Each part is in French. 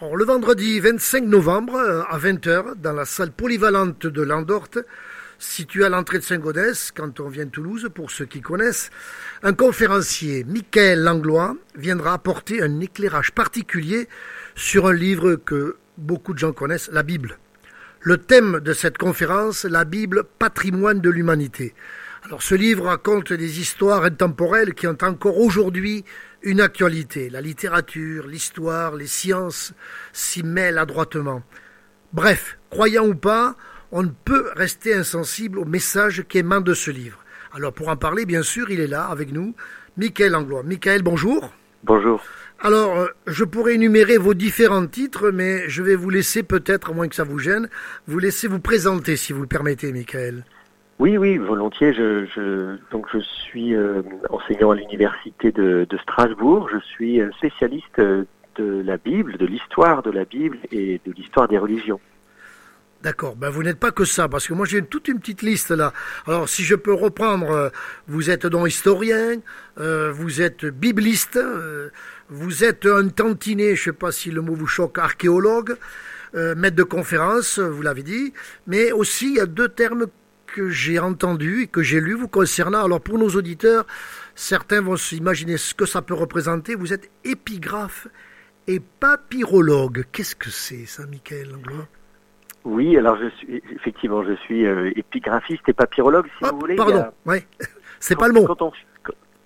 le vendredi 25 novembre euh, à 20h, dans la salle polyvalente de Landorte, située à l'entrée de Saint-Gaudens, quand on vient de Toulouse, pour ceux qui connaissent, un conférencier, Michael Langlois, viendra apporter un éclairage particulier sur un livre que beaucoup de gens connaissent, la Bible. Le thème de cette conférence, la Bible, patrimoine de l'humanité. Alors ce livre raconte des histoires intemporelles qui ont encore aujourd'hui une actualité. La littérature, l'histoire, les sciences s'y mêlent adroitement. Bref, croyant ou pas, on ne peut rester insensible au message qui émane de ce livre. Alors pour en parler, bien sûr, il est là avec nous, Michael Anglois. Michael, bonjour. Bonjour. Alors, euh, je pourrais énumérer vos différents titres, mais je vais vous laisser peut-être, à moins que ça vous gêne, vous laisser vous présenter, si vous le permettez, Michael. Oui, oui, volontiers. Je, je donc je suis euh, enseignant à l'université de, Strasbourg. Je suis spécialiste de la Bible, de l'histoire de la Bible et de l'histoire des religions. D'accord. Ben vous n'êtes pas que ça, parce que moi j'ai toute une petite liste là. Alors si je peux reprendre, euh, vous êtes donc historien, euh, vous êtes bibliste, euh, vous êtes un tantinet, je sais pas si le mot vous choque, archéologue, maître de conférence, vous l'avez dit, mais aussi il y a deux termes que j'ai entendus et que j'ai lus vous concernant. Alors pour nos auditeurs, certains vont s'imaginer ce que ça peut représenter. Vous êtes épigraphe et papyrologue. Qu'est-ce que c'est ça, Michael Langlois? Oui, alors je suis effectivement je suis euh, épigraphiste et papyrologue, si ah, vous voulez. Pardon, ouais. C'est pas le mot.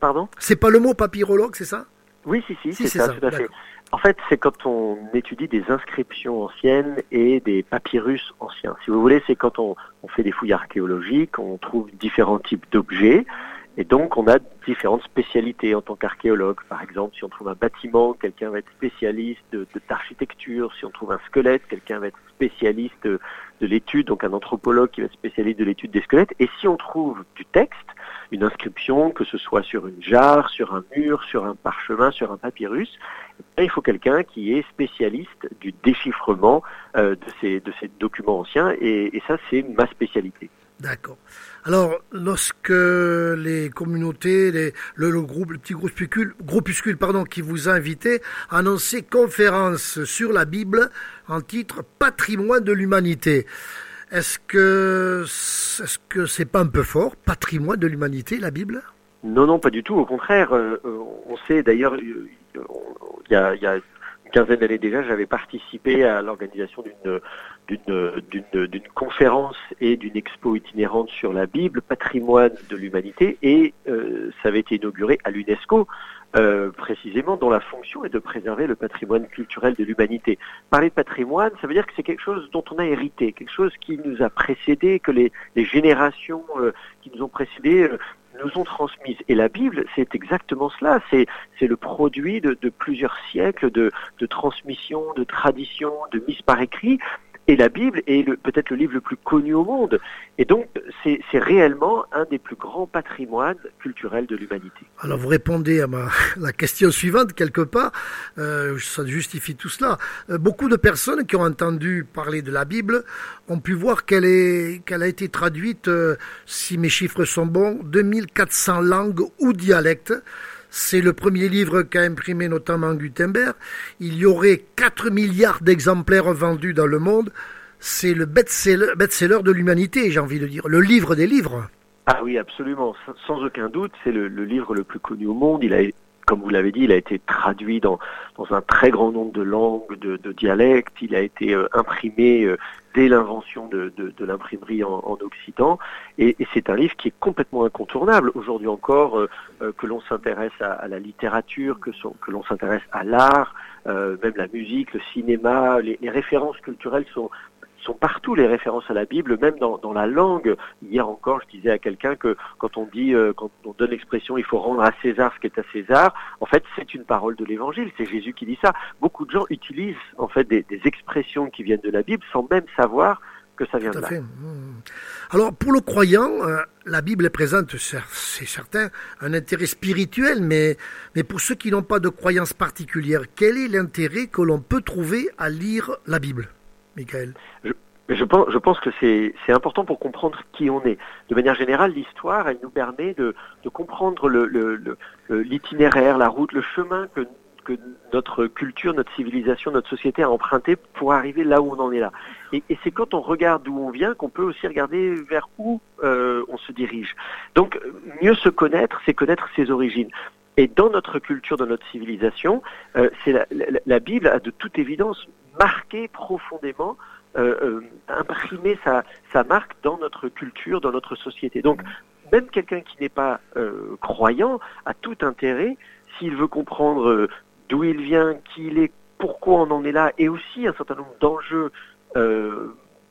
Pardon? C'est pas le mot papyrologue, c'est ça? Oui, si, si, c'est ça, ça, tout à fait. En fait, c'est quand on étudie des inscriptions anciennes et des papyrus anciens. Si vous voulez, c'est quand on, fait des fouilles archéologiques, on trouve différents types d'objets, et donc on a différentes spécialités en tant qu'archéologue. Par exemple, si on trouve un bâtiment, quelqu'un va être spécialiste d'architecture. Si on trouve un squelette, quelqu'un va être spécialiste de, de l'étude, donc un anthropologue qui va être spécialiste de l'étude des squelettes. Et si on trouve du texte, une inscription, que ce soit sur une jarre, sur un mur, sur un parchemin, sur un papyrus, il faut quelqu'un qui est spécialiste du déchiffrement euh, de, ces, documents anciens, et, ça, c'est ma spécialité. D'accord. Alors, lorsque les communautés, le, groupe, le petit groupuscule, pardon, qui vous a invité, a conférence sur la Bible en titre Patrimoine de l'humanité. Est-ce que est-ce que c'est pas un peu fort, patrimoine de l'humanité, la Bible? Non, non, pas du tout. Au contraire, euh, on sait d'ailleurs, il y a, y a une quinzaine d'années déjà, j'avais participé à l'organisation d'une d'une conférence et d'une expo itinérante sur la Bible, patrimoine de l'humanité, et euh, ça avait été inauguré à l'UNESCO. Euh, précisément dont la fonction est de préserver le patrimoine culturel de l'humanité. Parler de patrimoine, ça veut dire que c'est quelque chose dont on a hérité, quelque chose qui nous a précédé, que les, générations euh, qui nous ont précédés euh, nous ont transmises. Et la Bible, c'est exactement cela. C'est, c'est le produit de, de plusieurs siècles de, de transmission, de tradition, de mise par écrit et la Bible est peut-être le livre le plus connu au monde. Et donc, c'est réellement un des plus grands patrimoines culturels de l'humanité. Alors, vous répondez à ma, la question suivante, quelque part. Euh, ça justifie tout cela. Euh, beaucoup de personnes qui ont entendu parler de la Bible ont pu voir qu'elle qu'elle a été traduite, euh, si mes chiffres sont bons, 2400 langues ou dialectes. C'est le premier livre qu'a imprimé notamment Gutenberg. Il y aurait 4 milliards d'exemplaires vendus dans le monde. C'est le best-seller best de l'humanité, j'ai envie de dire, le livre des livres. Ah oui, absolument, sans aucun doute, c'est le, livre le plus connu au monde. Il a comme vous l'avez dit, il a été traduit dans, un très grand nombre de langues, de, dialectes. Il a été euh, imprimé euh, dès l'invention de, l'imprimerie en, en, Occident. Et, c'est un livre qui est complètement incontournable. Aujourd'hui encore, euh, que l'on s'intéresse à, la littérature, que, l'on s'intéresse à l'art, même la musique, le cinéma, les références culturelles sont, sont partout les références à la Bible, même dans, dans la langue. Hier encore, je disais à quelqu'un que quand on dit, euh, quand on donne l'expression il faut rendre à César ce qui est à César, en fait c'est une parole de l'Évangile, c'est Jésus qui dit ça. Beaucoup de gens utilisent en fait des, des, expressions qui viennent de la Bible sans même savoir que ça vient Tout de là. Fait. Alors pour le croyant, euh, la Bible présente, c'est certain, un intérêt spirituel, mais, mais pour ceux qui n'ont pas de croyance particulière, quel est l'intérêt que l'on peut trouver à lire la Bible? Michael je, pense, que c'est important pour comprendre qui on est. De manière générale, l'histoire, elle nous permet de, comprendre l'itinéraire, la route, le chemin que, que notre culture, notre civilisation, notre société a emprunté pour arriver là où on en est là. Et, c'est quand on regarde d'où on vient qu'on peut aussi regarder vers où euh, on se dirige. Donc, mieux se connaître, c'est connaître ses origines. Et dans notre culture, dans notre civilisation, euh, c'est la, Bible a de toute évidence marqué profondément, euh, euh, imprimé sa, marque dans notre culture, dans notre société. Donc, même quelqu'un qui n'est pas croyant a tout intérêt, s'il veut comprendre d'où il vient, qui il est, pourquoi on en est là, et aussi un certain nombre d'enjeux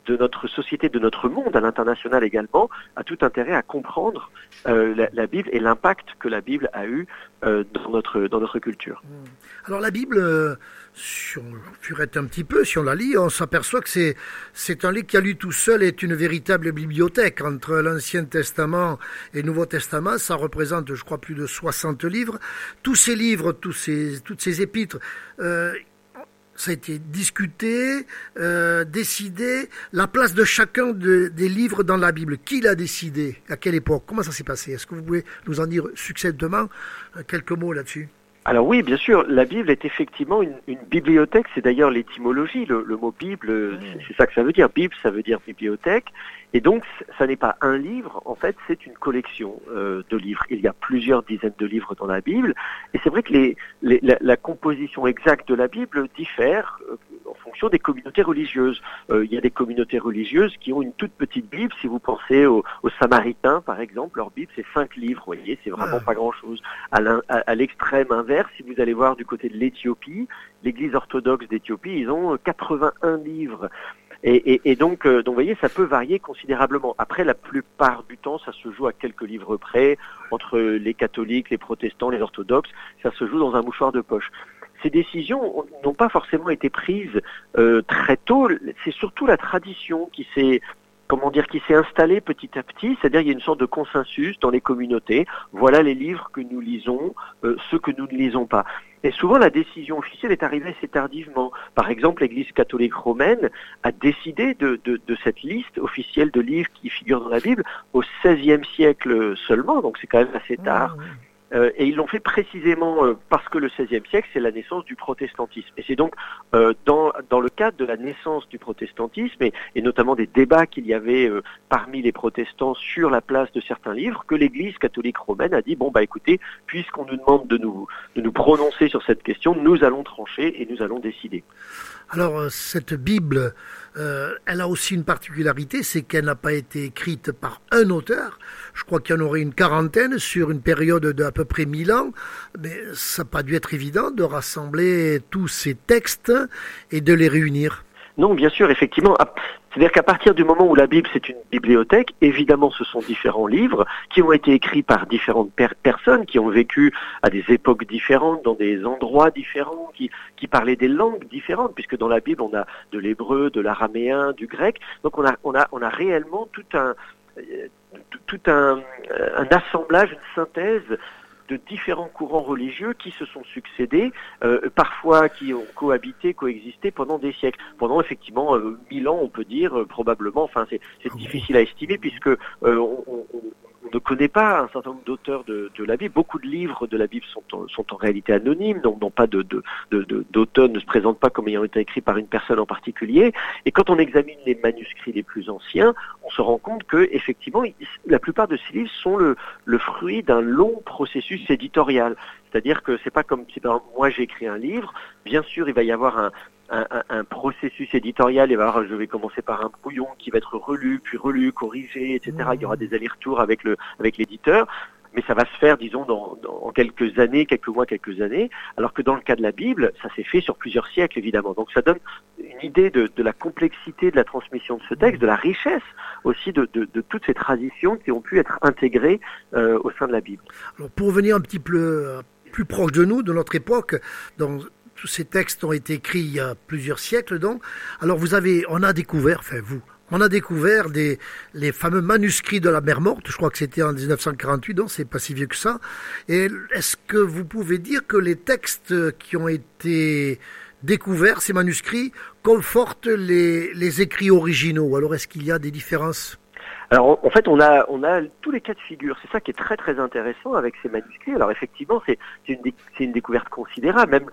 de notre société, de notre monde, à l'international également, a tout intérêt à comprendre euh, la, Bible et l'impact que la Bible a eu euh, dans, notre, dans notre culture. Hmm. Alors la Bible, euh, si on furette un petit peu, si on la lit, on s'aperçoit que c'est, un livre qui a lu tout seul est une véritable bibliothèque. Entre l'Ancien Testament et le Nouveau Testament, ça représente, je crois, plus de 60 livres. Tous ces livres, tous ces, toutes ces épîtres, ça a été discuté, euh, décidé, la place de chacun des livres dans la Bible. Qui l'a décidé? À quelle époque? Comment ça s'est passé? Est-ce que vous pouvez nous en dire succinctement euh, quelques mots là-dessus alors oui, bien sûr, la Bible est effectivement une, bibliothèque, c'est d'ailleurs l'étymologie, le, mot Bible, c'est ça que ça veut dire. Bible, ça veut dire bibliothèque, et donc ça n'est pas un livre, en fait c'est une collection euh, de livres. Il y a plusieurs dizaines de livres dans la Bible, et c'est vrai que les, la, composition exacte de la Bible diffère euh, fonction des communautés religieuses. Euh, il y a des communautés religieuses qui ont une toute petite Bible, si vous pensez aux, Samaritains par exemple, leur Bible c'est cinq livres, vous voyez, c'est vraiment pas grand-chose. À l'extrême inverse, si vous allez voir du côté de l'Éthiopie, l'Église orthodoxe d'Éthiopie, ils ont 81 livres. Et, donc, euh, donc, vous voyez, ça peut varier considérablement. Après, la plupart du temps, ça se joue à quelques livres près, entre les catholiques, les protestants, les orthodoxes, ça se joue dans un mouchoir de poche. Ces décisions n'ont pas forcément été prises euh, très tôt. C'est surtout la tradition qui s'est comment dire, qui s'est installé petit à petit, c'est-à-dire il y a une sorte de consensus dans les communautés. Voilà les livres que nous lisons, euh, ceux que nous ne lisons pas. Et souvent, la décision officielle est arrivée assez tardivement. Par exemple, l'Église catholique romaine a décidé de, cette liste officielle de livres qui figurent dans la Bible au XVIe siècle seulement, donc c'est quand même assez tard. Ah, euh, et ils l'ont fait précisément euh, parce que le XVIe siècle, c'est la naissance du protestantisme. Et c'est donc euh, dans, le cadre de la naissance du protestantisme, et, et notamment des débats qu'il y avait parmi les protestants sur la place de certains livres, que l'Église catholique romaine a dit, bon, bah écoutez, puisqu'on nous demande de nous, de nous prononcer sur cette question, nous allons trancher et nous allons décider. Alors, cette Bible, euh, elle a aussi une particularité, c'est qu'elle n'a pas été écrite par un auteur. Je crois qu'il y en aurait une quarantaine sur une période d'à peu près mille ans. Mais ça n'a pas dû être évident de rassembler tous ces textes et de les réunir. Non, bien sûr, effectivement. C'est-à-dire qu'à partir du moment où la Bible c'est une bibliothèque, évidemment ce sont différents livres qui ont été écrits par différentes personnes qui ont vécu à des époques différentes, dans des endroits différents, qui, qui parlaient des langues différentes, puisque dans la Bible on a de l'hébreu, de l'araméen, du grec. Donc on a, réellement tout euh, un, un assemblage, une synthèse de différents courants religieux qui se sont succédés, euh, parfois qui ont cohabité, coexisté pendant des siècles. Pendant effectivement euh, mille ans, on peut dire, euh, probablement, enfin c'est difficile à estimer puisque on, ne connaît pas un certain nombre d'auteurs de, la Bible. Beaucoup de livres de la Bible sont en, sont en réalité anonymes, donc pas de, d'auteur, ne se présentent pas comme ayant été écrits par une personne en particulier. Et quand on examine les manuscrits les plus anciens, on se rend compte que effectivement, la plupart de ces livres sont le, le fruit d'un long processus éditorial. C'est-à-dire que c'est pas comme si par moi j'écris un livre, bien sûr il va y avoir un, un, processus éditorial. Et alors, je vais commencer par un brouillon qui va être relu, puis relu, corrigé, etc. Il y aura des allers-retours avec le avec l'éditeur. Mais ça va se faire, disons, dans, dans, quelques années, quelques mois, quelques années, alors que dans le cas de la Bible, ça s'est fait sur plusieurs siècles, évidemment. Donc ça donne une idée de, de, la complexité de la transmission de ce texte, de la richesse aussi de, de, de toutes ces traditions qui ont pu être intégrées euh, au sein de la Bible. Alors pour venir un petit peu euh, plus proche de nous, de notre époque, dans tous ces textes ont été écrits il y a plusieurs siècles, donc. Alors vous avez, on a découvert, enfin vous, on a découvert les fameux manuscrits de la mer morte. Je crois que c'était en 1948, donc c'est pas si vieux que ça. Et est-ce que vous pouvez dire que les textes qui ont été découverts, ces manuscrits, confortent les, écrits originaux? Alors est-ce qu'il y a des différences? Alors en fait, on a tous les cas de figure. C'est ça qui est très très intéressant avec ces manuscrits. Alors effectivement, c'est une une découverte considérable. Même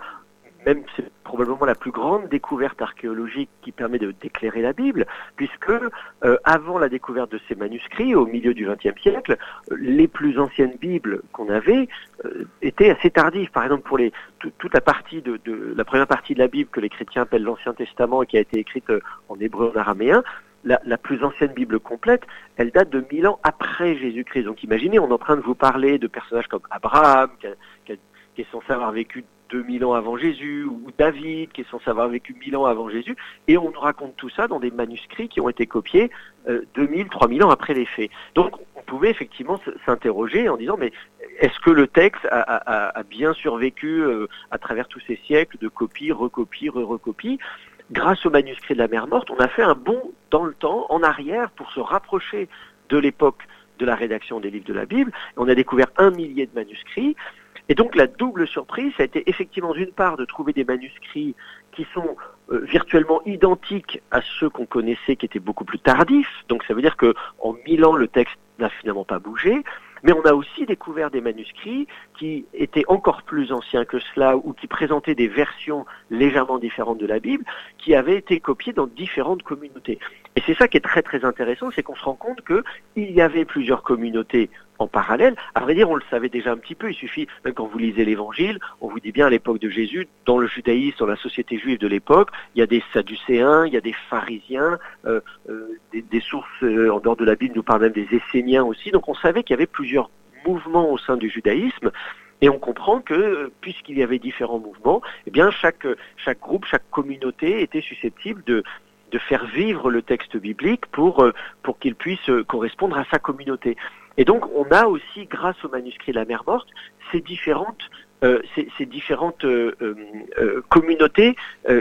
même c'est probablement la plus grande découverte archéologique qui permet d'éclairer la Bible, puisque euh, avant la découverte de ces manuscrits, au milieu du XXe siècle, les plus anciennes Bibles qu'on avait euh, étaient assez tardives. Par exemple, pour les toute la partie de, de, la première partie de la Bible que les chrétiens appellent l'Ancien Testament et qui a été écrite euh, en hébreu en araméen, la, la, plus ancienne Bible complète, elle date de mille ans après Jésus-Christ. Donc imaginez, on est en train de vous parler de personnages comme Abraham, qui, qui, qui est censé avoir vécu 2000 ans avant Jésus, ou David, qui est censé avoir vécu 1000 ans avant Jésus, et on nous raconte tout ça dans des manuscrits qui ont été copiés euh, 2000, 3000 ans après les faits. Donc on pouvait effectivement s'interroger en disant, mais est-ce que le texte a bien survécu euh, à travers tous ces siècles de copies, recopies, re-recopies? Grâce aux manuscrits de la mer morte, on a fait un bond dans le temps, en arrière, pour se rapprocher de l'époque de la rédaction des livres de la Bible. On a découvert un millier de manuscrits et donc la double surprise, ça a été effectivement d'une part de trouver des manuscrits qui sont euh, virtuellement identiques à ceux qu'on connaissait qui étaient beaucoup plus tardifs. Donc ça veut dire que en mille ans le texte n'a finalement pas bougé. Mais on a aussi découvert des manuscrits qui étaient encore plus anciens que cela ou qui présentaient des versions légèrement différentes de la Bible qui avaient été copiées dans différentes communautés. Et c'est ça qui est très très intéressant, c'est qu'on se rend compte qu'il y avait plusieurs communautés en parallèle. À vrai dire, on le savait déjà un petit peu. Il suffit, même quand vous lisez l'Évangile, on vous dit bien à l'époque de Jésus, dans le judaïsme, dans la société juive de l'époque, il y a des Sadducéens, il y a des pharisiens, euh, euh, des, sources euh, en dehors de la Bible nous parlent même des Esséniens aussi. Donc on savait qu'il y avait plusieurs mouvements au sein du judaïsme. Et on comprend que puisqu'il y avait différents mouvements, eh bien chaque chaque groupe, chaque communauté était susceptible de de faire vivre le texte biblique pour pour qu'il puisse correspondre à sa communauté. Et donc on a aussi, grâce au manuscrit de la mer morte, ces différentes euh, ces, différentes euh, euh, communautés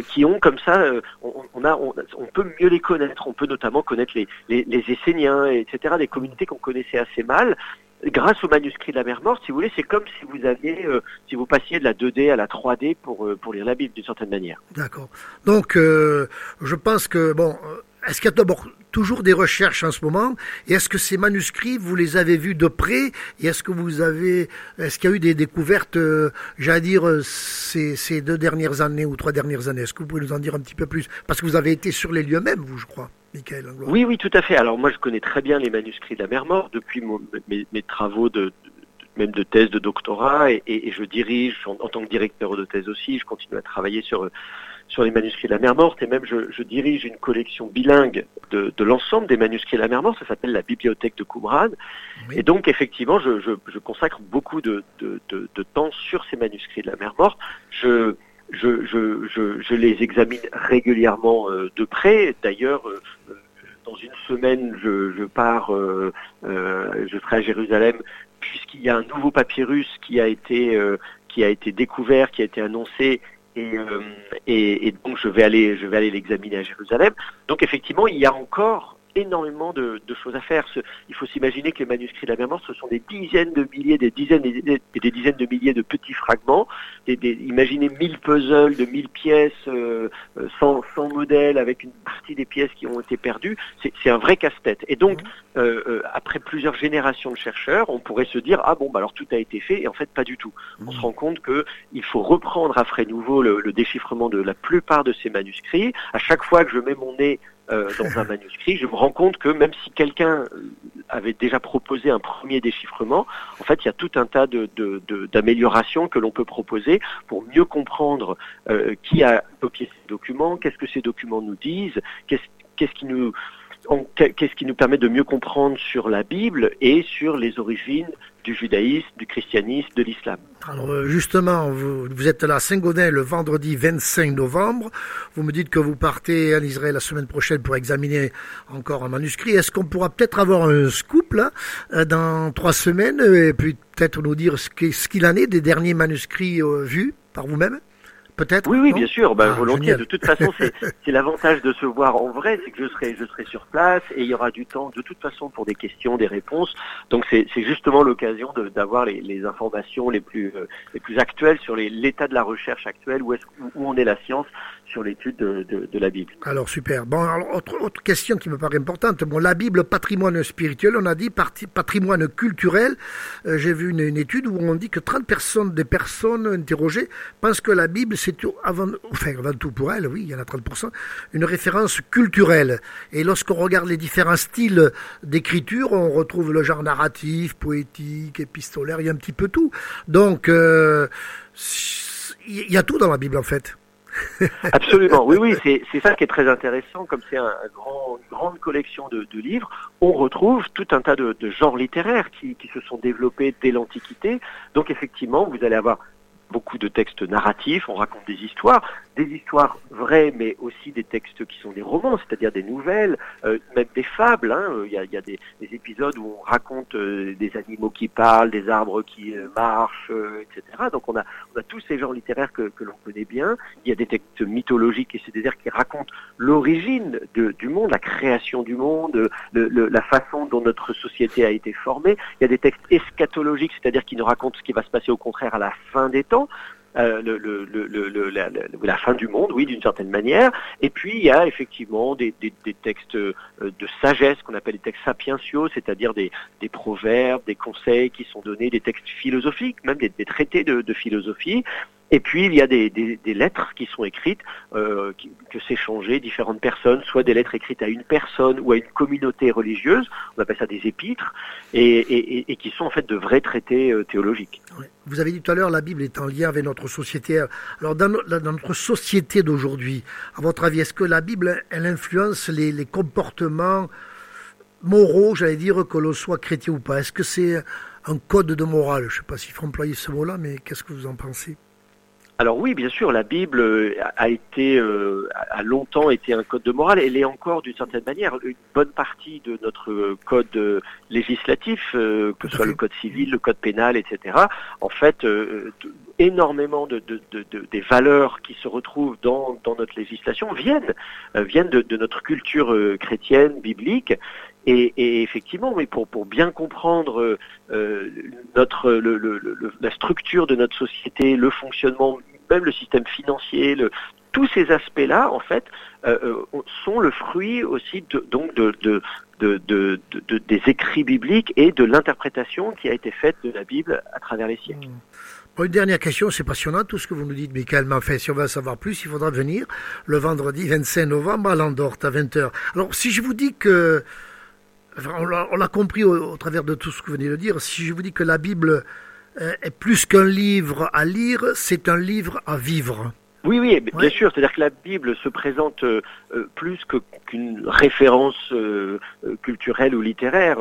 qui ont comme ça, on, a, on, peut mieux les connaître. On peut notamment connaître les, les, les Esséniens, etc., des communautés qu'on connaissait assez mal. Grâce au manuscrit de la mer morte, si vous voulez, c'est comme si vous aviez, si vous passiez de la 2D à la 3D pour pour lire la Bible d'une certaine manière. D'accord. Donc, je pense que bon, est-ce qu'il y a d'abord toujours des recherches en ce moment? Et est-ce que ces manuscrits, vous les avez vus de près? Et est-ce que vous avez, est-ce qu'il y a eu des découvertes, euh, j'allais dire, euh, ces, ces, deux dernières années ou trois dernières années? Est-ce que vous pouvez nous en dire un petit peu plus? Parce que vous avez été sur les lieux même, vous, je crois. Michael. Oui, oui, tout à fait. Alors moi, je connais très bien les manuscrits de la mer morte depuis mes, travaux de, même de thèse de doctorat et, je dirige en, en, tant que directeur de thèse aussi, je continue à travailler sur sur les manuscrits de la mer morte et même je, je dirige une collection bilingue de, de l'ensemble des manuscrits de la mer morte, ça s'appelle la bibliothèque de Qumran. Oui. Et donc effectivement, je, je, je consacre beaucoup de, de, de, temps sur ces manuscrits de la mer morte. Je, je, je, je, les examine régulièrement euh, de près. D'ailleurs, euh, dans une semaine, je, je pars, euh, euh, je serai à Jérusalem, puisqu'il y a un nouveau papyrus qui a été euh, qui a été découvert, qui a été annoncé et, euh, et, donc je vais aller l'examiner à Jérusalem. Donc effectivement, il y a encore énormément de, de, choses à faire. Il faut s'imaginer que les manuscrits de la mer morte, ce sont des dizaines de milliers, des dizaines et des, des, dizaines de milliers de petits fragments. Des, des, imaginez mille puzzles de mille pièces euh, sans, sans modèle, avec une partie des pièces qui ont été perdues. C'est un vrai casse-tête. Et donc, euh, euh, après plusieurs générations de chercheurs, on pourrait se dire ah bon, bah alors tout a été fait. Et en fait, pas du tout. On se rend compte que il faut reprendre à frais nouveau le, le déchiffrement de la plupart de ces manuscrits. À chaque fois que je mets mon nez euh, dans un manuscrit, je me rends compte que même si quelqu'un avait déjà proposé un premier déchiffrement, en fait, il y a tout un tas d'améliorations de, de, que l'on peut proposer pour mieux comprendre euh, qui a copié ces documents, qu'est-ce que ces documents nous disent, qu'est-ce qu'est-ce qui nous qu'est-ce qui nous permet de mieux comprendre sur la Bible et sur les origines du judaïsme, du christianisme, de l'islam? Alors euh, justement, vous, êtes à Saint-Gaudin le vendredi 25 novembre. Vous me dites que vous partez en Israël la semaine prochaine pour examiner encore un manuscrit. Est-ce qu'on pourra peut-être avoir un scoop là euh, dans trois semaines et puis peut-être nous dire ce qu'il en est des derniers manuscrits euh, vus par vous-même? Peut-être Oui, oui, bien sûr, ben, ah, volontiers. Génial. De toute façon, c'est l'avantage de se voir en vrai, c'est que je serai, je serai sur place et il y aura du temps de toute façon pour des questions, des réponses. Donc c'est justement l'occasion d'avoir les, les, informations les plus, euh, les plus actuelles sur l'état de la recherche actuelle, où, est où on est la science sur l'étude de, la Bible. Alors super. Bon, alors, autre, autre question qui me paraît importante. Bon, la Bible, patrimoine spirituel, on a dit patrimoine culturel. Euh, j'ai vu une, étude où on dit que 30 personnes des personnes interrogées pensent que la Bible, c'est avant, enfin, avant tout pour elles, oui, il y en a 30%, une référence culturelle. Et lorsqu'on regarde les différents styles d'écriture, on retrouve le genre narratif, poétique, épistolaire, il y a un petit peu tout. Donc, euh, il y a tout dans la Bible en fait. Absolument, oui, oui, c'est ça qui est très intéressant, comme c'est une grande collection de, livres, on retrouve tout un tas de, genres littéraires qui, qui, se sont développés dès l'Antiquité. Donc effectivement, vous allez avoir beaucoup de textes narratifs, on raconte des histoires, des histoires vraies, mais aussi des textes qui sont des romans, c'est-à-dire des nouvelles, euh, même des fables. Hein. Il y a, des, des, épisodes où on raconte euh, des animaux qui parlent, des arbres qui euh, marchent, etc. Donc on a, tous ces genres littéraires que, l'on connaît bien. Il y a des textes mythologiques, et c'est-à-dire qui racontent l'origine du monde, la création du monde, la façon dont notre société a été formée. Il y a des textes eschatologiques, c'est-à-dire qui nous racontent ce qui va se passer au contraire à la fin des temps. Euh, le, le, le, la, la, fin du monde, oui, d'une certaine manière. Et puis il y a effectivement des, textes euh, de sagesse qu'on appelle les textes sapientiaux, c'est-à-dire des, proverbes, des conseils qui sont donnés, des textes philosophiques, même des, traités de, philosophie. Et puis il y a des, des, des lettres qui sont écrites, euh, qui, que s'échangeaient différentes personnes, soit des lettres écrites à une personne ou à une communauté religieuse, on appelle ça des épîtres, et, et, et qui sont en fait de vrais traités euh, théologiques. Vous avez dit tout à l'heure, la Bible est en lien avec notre société. Alors dans, dans notre société d'aujourd'hui, à votre avis, est-ce que la Bible, elle influence les, les comportements moraux, j'allais dire, que l'on soit chrétien ou pas? Est-ce que c'est un code de morale? Je ne sais pas s'il faut employer ce mot-là, mais qu'est-ce que vous en pensez? Alors oui, bien sûr, la Bible euh, a été, euh, a longtemps été un code de morale. Elle est encore d'une certaine manière une bonne partie de notre code législatif, euh, que ce soit le code civil, le code pénal, etc. En fait, énormément de, de, de, des valeurs qui se retrouvent dans, dans notre législation viennent viennent de, notre culture chrétienne, biblique. Et, et, effectivement, mais pour, pour bien comprendre euh, notre le, le, la structure de notre société, le fonctionnement même le système financier, tous ces aspects-là, en fait, euh, euh, sont le fruit aussi de, donc de, de, de, des écrits bibliques et de l'interprétation qui a été faite de la Bible à travers les siècles. Bon, une dernière question, c'est passionnant tout ce que vous nous dites, Michael. Mais enfin, si on veut en savoir plus, il faudra venir le vendredi 25 novembre à Landorte à 20h. Alors, si je vous dis que, on l'a compris au, travers de tout ce que vous venez de dire, si je vous dis que la Bible est plus qu'un livre à lire, c'est un livre à vivre. Oui, oui, bien sûr. C'est-à-dire que la Bible se présente euh, euh, plus qu'une référence culturelle ou littéraire,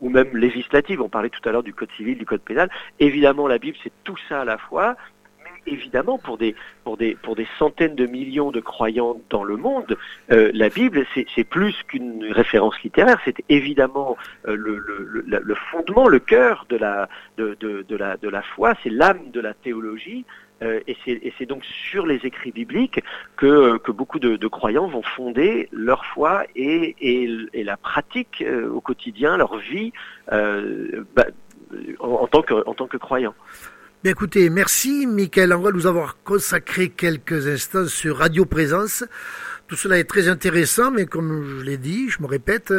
ou, même législative. On parlait tout à l'heure du code civil, du code pénal. Évidemment, la Bible, c'est tout ça à la fois évidemment, pour des, pour des, pour des centaines de millions de croyants dans le monde, euh, la Bible, c'est plus qu'une référence littéraire, c'est évidemment euh, le, le, le, fondement, le cœur de la, de, de, de la, de la foi, c'est l'âme de la théologie. Euh, et c'est donc sur les écrits bibliques que, que beaucoup de, croyants vont fonder leur foi et, et, et la pratique au quotidien, leur vie bah, en, en, tant que, en tant que croyants écoutez, merci Michael va nous avoir consacré quelques instants sur Radio Présence. Tout cela est très intéressant, mais comme je l'ai dit, je me répète,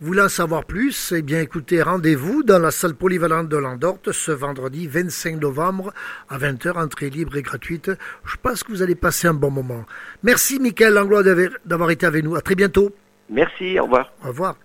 voulant savoir plus, eh bien écoutez, rendez-vous dans la salle polyvalente de Landorte ce vendredi 25 novembre à 20h, entrée libre et gratuite. Je pense que vous allez passer un bon moment. Merci Michael Langlois d'avoir été avec nous. À très bientôt. Merci, au revoir. Au revoir.